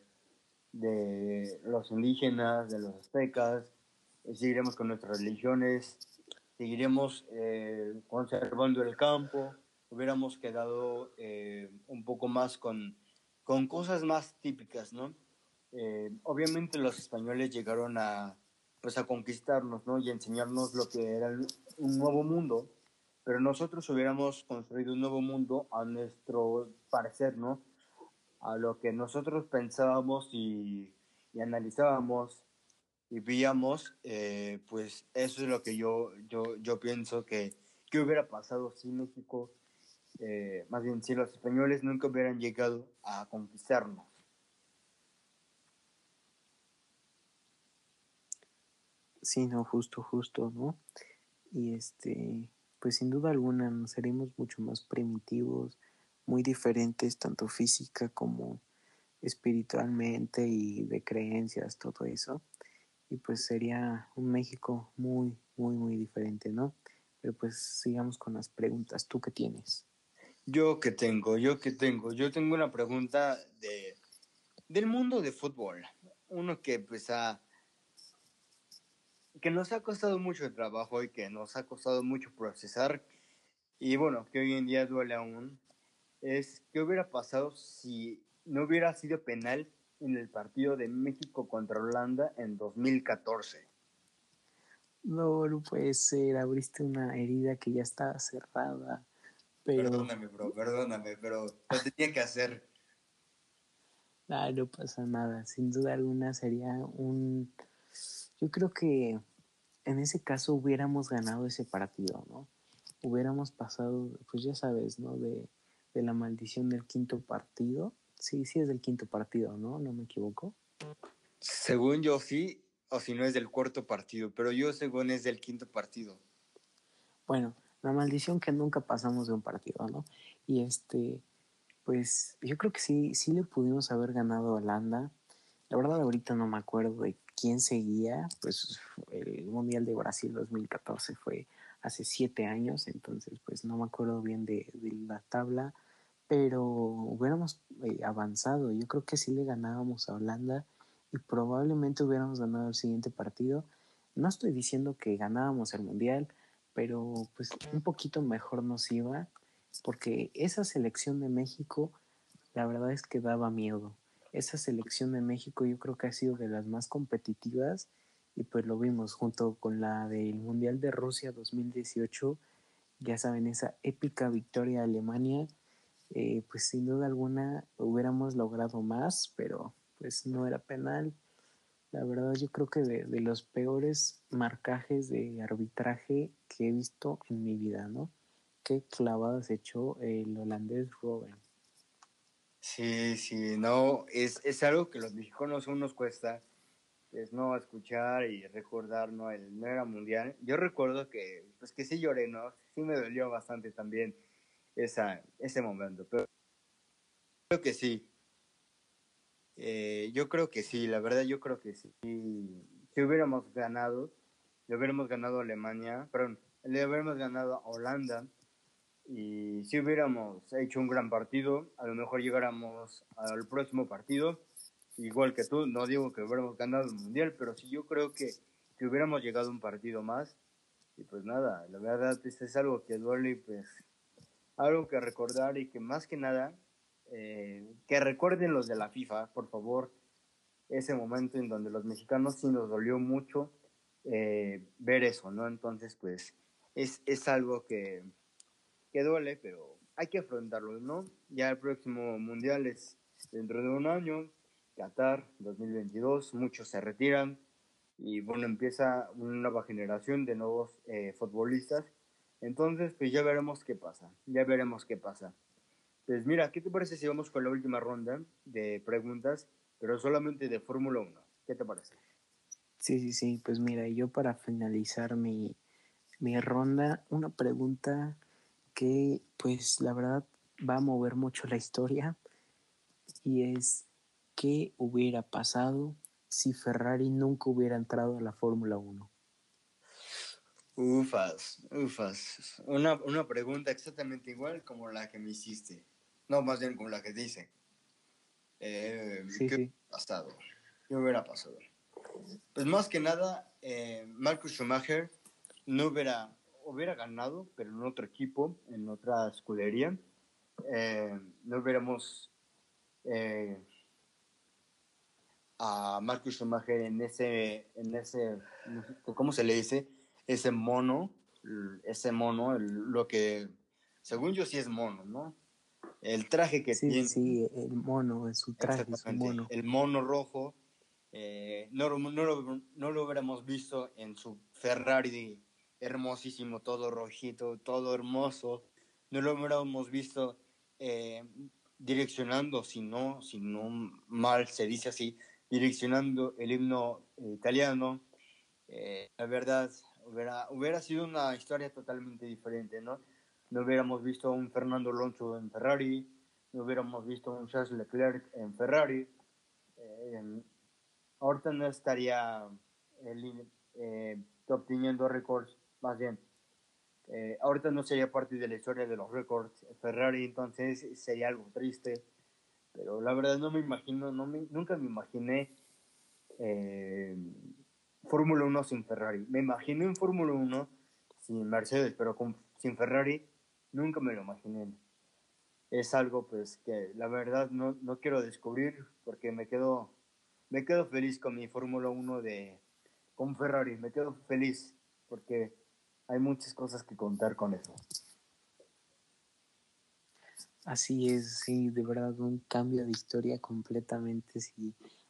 [SPEAKER 2] de los indígenas, de los aztecas, seguiremos con nuestras religiones, seguiremos eh, conservando el campo, hubiéramos quedado eh, un poco más con, con cosas más típicas, ¿no? Eh, obviamente los españoles llegaron a, pues a conquistarnos, ¿no? Y enseñarnos lo que era un nuevo mundo, pero nosotros hubiéramos construido un nuevo mundo a nuestro parecer, ¿no? A lo que nosotros pensábamos y, y analizábamos y veíamos, eh, pues eso es lo que yo, yo, yo pienso que, que hubiera pasado si México, eh, más bien si los españoles nunca hubieran llegado a conquistarnos.
[SPEAKER 1] Sí, no, justo, justo, ¿no? Y este, pues sin duda alguna nos seremos mucho más primitivos, muy diferentes, tanto física como espiritualmente y de creencias, todo eso y pues sería un México muy, muy, muy diferente, ¿no? Pero pues sigamos con las preguntas. ¿Tú qué tienes?
[SPEAKER 2] Yo qué tengo, yo qué tengo. Yo tengo una pregunta de, del mundo de fútbol. Uno que pues ha, que nos ha costado mucho trabajo y que nos ha costado mucho procesar. Y bueno, que hoy en día duele aún. Es qué hubiera pasado si no hubiera sido penal en el partido de México contra Holanda en 2014.
[SPEAKER 1] No, no puede ser, abriste una herida que ya estaba cerrada. Pero...
[SPEAKER 2] Perdóname, bro, perdóname, pero lo tenía que hacer.
[SPEAKER 1] Ah, no pasa nada, sin duda alguna sería un... Yo creo que en ese caso hubiéramos ganado ese partido, ¿no? Hubiéramos pasado, pues ya sabes, ¿no? De, de la maldición del quinto partido Sí, sí es del quinto partido, ¿no? ¿No me equivoco?
[SPEAKER 2] Según yo sí, o si no es del cuarto partido, pero yo según es del quinto partido.
[SPEAKER 1] Bueno, la maldición que nunca pasamos de un partido, ¿no? Y este, pues yo creo que sí, sí le pudimos haber ganado a Holanda. La verdad ahorita no me acuerdo de quién seguía, pues el Mundial de Brasil 2014 fue hace siete años, entonces pues no me acuerdo bien de, de la tabla pero hubiéramos eh, avanzado. Yo creo que sí le ganábamos a Holanda y probablemente hubiéramos ganado el siguiente partido. No estoy diciendo que ganábamos el mundial, pero pues un poquito mejor nos iba, porque esa selección de México, la verdad es que daba miedo. Esa selección de México yo creo que ha sido de las más competitivas y pues lo vimos junto con la del Mundial de Rusia 2018, ya saben, esa épica victoria de Alemania eh, pues sin duda alguna hubiéramos logrado más, pero pues no era penal. La verdad yo creo que de, de los peores marcajes de arbitraje que he visto en mi vida, ¿no? Qué clavadas echó el holandés Robben.
[SPEAKER 2] Sí, sí, no, es, es algo que los mexicanos aún nos cuesta, es no escuchar y recordar, ¿no? El no era mundial. Yo recuerdo que, pues que sí lloré, ¿no? Sí me dolió bastante también esa, ese momento. Pero creo que sí. Eh, yo creo que sí, la verdad yo creo que sí. Si hubiéramos ganado, le hubiéramos ganado a Alemania, perdón, le hubiéramos ganado a Holanda y si hubiéramos hecho un gran partido, a lo mejor llegáramos al próximo partido, igual que tú, no digo que hubiéramos ganado el Mundial, pero sí yo creo que, que hubiéramos llegado un partido más y pues nada, la verdad es algo que duele y pues algo que recordar y que más que nada, eh, que recuerden los de la FIFA, por favor, ese momento en donde los mexicanos sí nos dolió mucho eh, ver eso, ¿no? Entonces, pues, es, es algo que, que duele, pero hay que afrontarlo, ¿no? Ya el próximo mundial es dentro de un año, Qatar 2022, muchos se retiran y bueno, empieza una nueva generación de nuevos eh, futbolistas entonces, pues ya veremos qué pasa, ya veremos qué pasa. Pues mira, ¿qué te parece si vamos con la última ronda de preguntas, pero solamente de Fórmula 1? ¿Qué te parece?
[SPEAKER 1] Sí, sí, sí, pues mira, yo para finalizar mi, mi ronda, una pregunta que pues la verdad va a mover mucho la historia y es ¿qué hubiera pasado si Ferrari nunca hubiera entrado a la Fórmula 1?
[SPEAKER 2] Ufas, ufas. Una, una pregunta exactamente igual como la que me hiciste. No, más bien como la que dice. Eh, ¿Qué ha pasado? ¿Qué hubiera pasado? Pues más que nada, eh, Marcus Schumacher no hubiera, hubiera ganado, pero en otro equipo, en otra escudería. Eh, no hubiéramos eh, a Marcus Schumacher en ese, en ese, ¿cómo se le dice? Ese mono, ese mono, lo que, según yo sí es mono, ¿no? El traje que
[SPEAKER 1] tiene. Sí, el mono, es su traje, es mono.
[SPEAKER 2] El mono rojo, eh, no, no, lo, no, lo, hubiéramos visto en su Ferrari hermosísimo, todo rojito, todo hermoso. No lo hubiéramos visto eh, direccionando, si no, si no mal se dice así, direccionando el himno italiano. Eh, la verdad, hubiera, hubiera sido una historia totalmente diferente, ¿no? No hubiéramos visto a un Fernando Alonso en Ferrari, no hubiéramos visto a un Charles Leclerc en Ferrari. Eh, ahorita no estaría eh, obteniendo récords, más bien. Eh, ahorita no sería parte de la historia de los récords Ferrari, entonces sería algo triste. Pero la verdad no me imagino, no me, nunca me imaginé eh, Fórmula 1 sin Ferrari. Me imaginé en Fórmula 1 sin Mercedes, pero con, sin Ferrari nunca me lo imaginé. Es algo pues que la verdad no, no quiero descubrir porque me quedo, me quedo feliz con mi Fórmula 1 de, con Ferrari. Me quedo feliz porque hay muchas cosas que contar con eso.
[SPEAKER 1] Así es, sí, de verdad un cambio de historia completamente.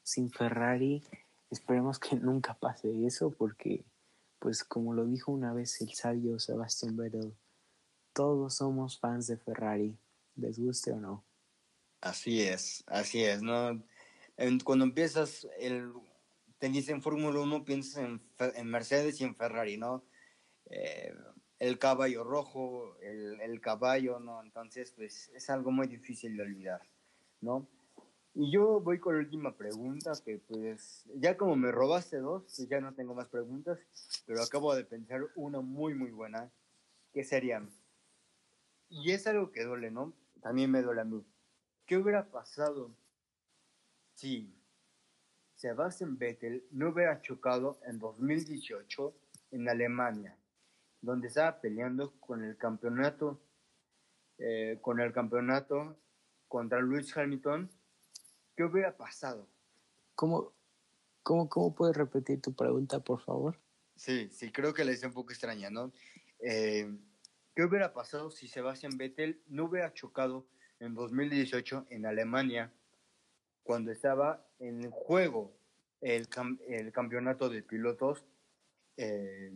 [SPEAKER 1] sin Ferrari, esperemos que nunca pase eso, porque, pues como lo dijo una vez el sabio Sebastián Vettel, todos somos fans de Ferrari, les guste o no.
[SPEAKER 2] Así es, así es, ¿no? cuando empiezas, el, te dicen Fórmula 1, piensas en, Mercedes y en Ferrari, ¿no? Eh, el caballo rojo, el, caballo, ¿no? Entonces, pues es algo muy difícil de olvidar, ¿no? Y yo voy con la última pregunta, que pues ya como me robaste dos, pues ya no tengo más preguntas, pero acabo de pensar una muy, muy buena, que sería, y es algo que duele, ¿no? También me duele a mí. ¿Qué hubiera pasado si Sebastian Vettel no hubiera chocado en 2018 en Alemania? donde estaba peleando con el campeonato, eh, con el campeonato contra Luis Hamilton, ¿qué hubiera pasado?
[SPEAKER 1] ¿Cómo, cómo, cómo puedes repetir tu pregunta, por favor?
[SPEAKER 2] Sí, sí, creo que la hice un poco extraña, ¿no? Eh, ¿Qué hubiera pasado si Sebastian Vettel no hubiera chocado en 2018 en Alemania cuando estaba en juego el, el campeonato de pilotos eh,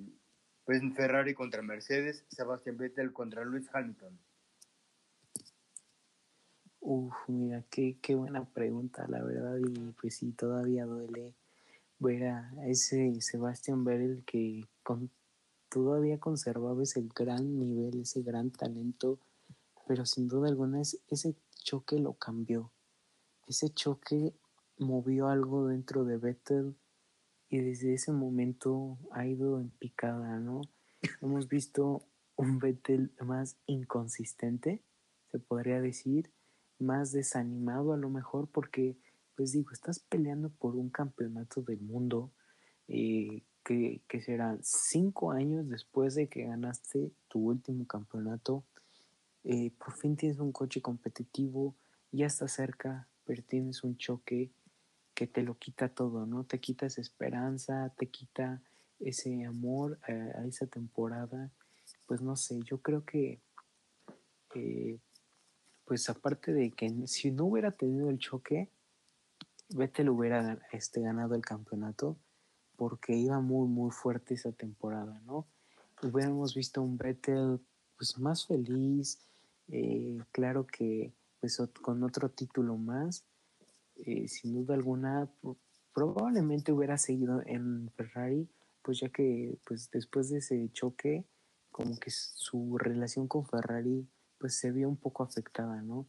[SPEAKER 2] pues Ferrari contra Mercedes, Sebastián Vettel contra Luis Hamilton.
[SPEAKER 1] Uf, mira, qué, qué buena pregunta, la verdad, y pues sí, todavía duele ver a ese Sebastián Vettel que todavía conservaba ese gran nivel, ese gran talento, pero sin duda alguna ese choque lo cambió. Ese choque movió algo dentro de Vettel y desde ese momento ha ido en picada, ¿no? (laughs) Hemos visto un Vettel más inconsistente, se podría decir, más desanimado a lo mejor porque, pues digo, estás peleando por un campeonato del mundo eh, que, que serán cinco años después de que ganaste tu último campeonato. Eh, por fin tienes un coche competitivo, ya está cerca, pero tienes un choque que te lo quita todo, ¿no? Te quita esa esperanza, te quita ese amor a, esa temporada. Pues no sé, yo creo que, pues aparte de que si no hubiera tenido el choque, Vettel hubiera este, ganado el campeonato porque iba muy, muy fuerte esa temporada, ¿no? Hubiéramos visto un Vettel pues más feliz, eh, claro que pues con otro título más, eh, sin duda alguna probablemente hubiera seguido en Ferrari, pues ya que pues después de ese choque como que su relación con Ferrari pues se vio un poco afectada, ¿no?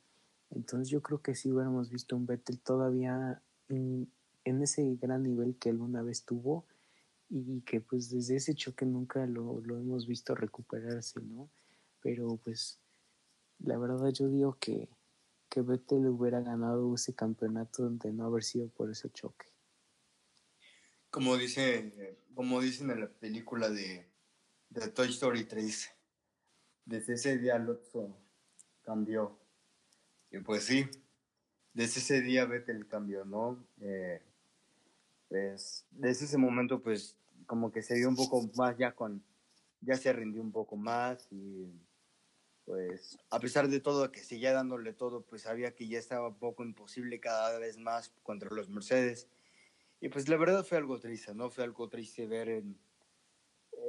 [SPEAKER 1] Entonces yo creo que sí hubiéramos visto un Vettel todavía en, ese gran nivel que él una vez tuvo y que pues desde ese choque nunca lo, lo hemos visto recuperarse, ¿no? Pero pues la verdad yo digo que que Vettel hubiera ganado ese campeonato de no haber sido por ese choque.
[SPEAKER 2] como dice, como dicen en la película de, de Toy Story 3, desde ese día Lotso cambió. Y pues sí, desde ese día vete el cambio, ¿no? Eh, pues desde ese momento pues como que se vio un poco más ya con, ya se rindió un poco más y pues a pesar de todo que seguía dándole todo, pues sabía que ya estaba un poco imposible cada vez más contra los Mercedes. Y pues la verdad fue algo triste, ¿no? Fue algo triste ver en,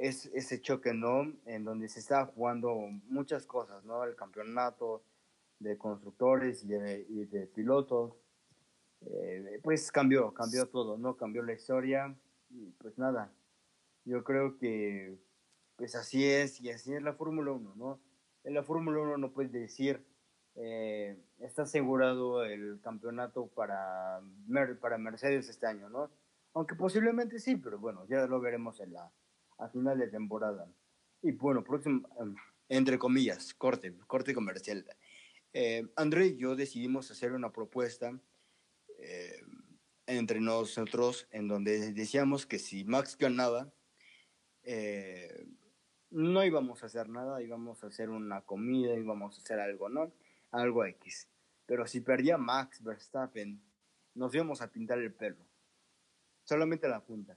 [SPEAKER 2] ese choque, ¿no? En donde se estaba jugando muchas cosas, ¿no? El campeonato de constructores y de, pilotos. Eh, pues cambió, cambió todo, ¿no? Cambió la historia y pues nada. Yo creo que pues así es y así es la Fórmula 1, ¿no? En la Fórmula 1 no puedes decir eh, está asegurado el campeonato para, para Mercedes este año, ¿no? Aunque posiblemente sí, pero bueno, ya lo veremos en la, a final de temporada. Y bueno, próximo, em, entre comillas, corte, corte comercial. Eh, André y yo decidimos hacer una propuesta eh, entre nosotros en donde decíamos que si Max ganaba, eh, no íbamos a hacer nada, íbamos a hacer una comida, íbamos a hacer algo, ¿no? Algo X. Pero si perdía Max Verstappen, nos íbamos a pintar el pelo. Solamente la punta.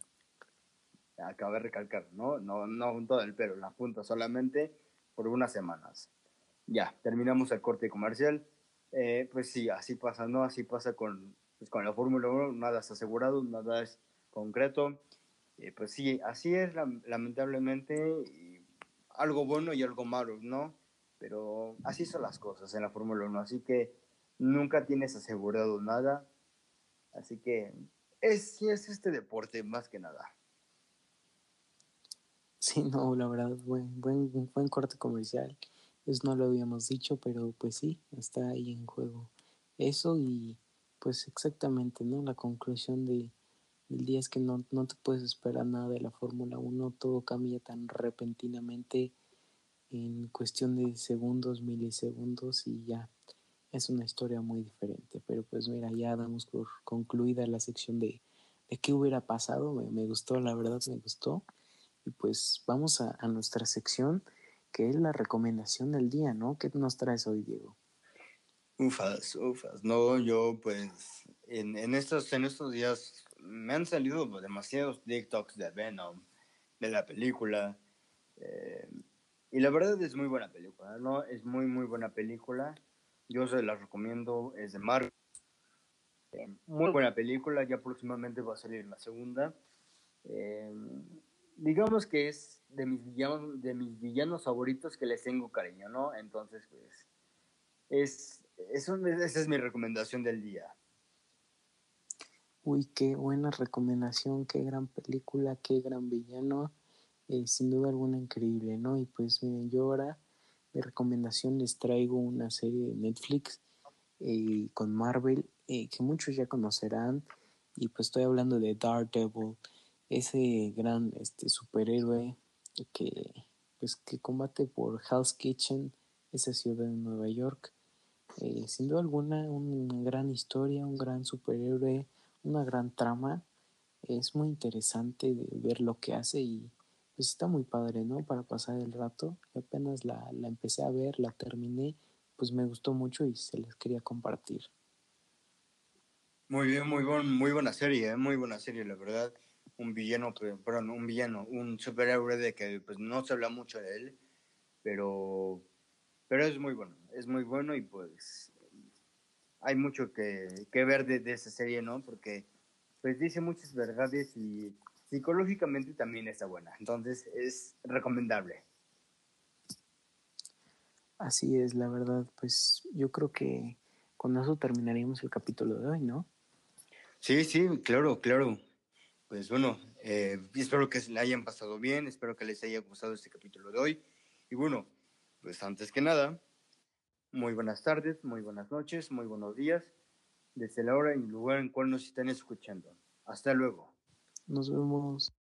[SPEAKER 2] Acabo de recalcar, ¿no? No, no todo el pelo, la punta solamente por unas semanas. Ya, terminamos el corte comercial. Eh, pues sí, así pasa, ¿no? Así pasa con, pues con la Fórmula 1, nada es asegurado, nada es concreto. Eh, pues sí, así es, lamentablemente, algo bueno y algo malo, ¿no? Pero así son las cosas en la Fórmula 1, así que nunca tienes asegurado nada. Así que es, es este deporte más que nada.
[SPEAKER 1] Sí, no, la verdad, buen, buen, buen corte comercial. Eso no lo habíamos dicho, pero pues sí, está ahí en juego. Eso y pues exactamente, ¿no? La conclusión de, del día es que no, no te puedes esperar nada de la Fórmula 1, todo cambia tan repentinamente en cuestión de segundos, milisegundos y ya es una historia muy diferente. Pero pues mira, ya damos por concluida la sección de, de qué hubiera pasado. Me, me, gustó, la verdad me gustó. Y pues vamos a, a, nuestra sección que es la recomendación del día, ¿no? ¿Qué nos traes hoy, Diego?
[SPEAKER 2] Ufas, ufas. No, yo pues en, en, estos, en estos días me han salido demasiados TikToks de Venom, de la película. Eh, y la verdad es muy buena película, ¿no? Es muy, muy buena película. Yo se la recomiendo, es de Marvel. Eh, muy buena película, ya próximamente va a salir la segunda. Eh, digamos que es de mis villanos, de mis villanos favoritos que les tengo cariño, ¿no? Entonces, pues, es, es esa es mi recomendación del día.
[SPEAKER 1] Uy, qué buena recomendación, qué gran película, qué gran villano. Eh, sin duda alguna increíble, ¿no? Y pues miren, yo ahora de recomendación les traigo una serie de Netflix eh, con Marvel eh, que muchos ya conocerán y pues estoy hablando de Daredevil, ese gran este, superhéroe que pues que combate por Hell's Kitchen, esa ciudad de Nueva York. Sin duda alguna, una gran historia, un gran superhéroe, una gran trama. Es muy interesante de ver lo que hace y pues está muy padre, ¿no? Para pasar el rato. Y apenas la, la empecé a ver, la terminé, pues me gustó mucho y se les quería compartir.
[SPEAKER 2] Muy bien, muy, buen, muy buena serie, ¿eh? muy buena serie, la verdad. Un villano, perdón, un villano, un superhéroe de que pues no se habla mucho de él, pero, pero es muy bueno, es muy bueno y pues hay mucho que, que ver de, de esa serie, ¿no? Porque pues dice muchas verdades y psicológicamente también está buena. Entonces es recomendable.
[SPEAKER 1] Así es, la verdad, pues yo creo que con eso terminaríamos el capítulo de hoy, ¿no?
[SPEAKER 2] Sí, sí, claro, claro. Pues bueno, eh, espero que le hayan pasado bien, espero que les haya gustado este capítulo de hoy. Y bueno, pues antes que nada, muy buenas tardes, muy buenas noches, muy buenos días, desde la hora y el lugar en cual nos están escuchando. Hasta luego.
[SPEAKER 1] Nos vemos.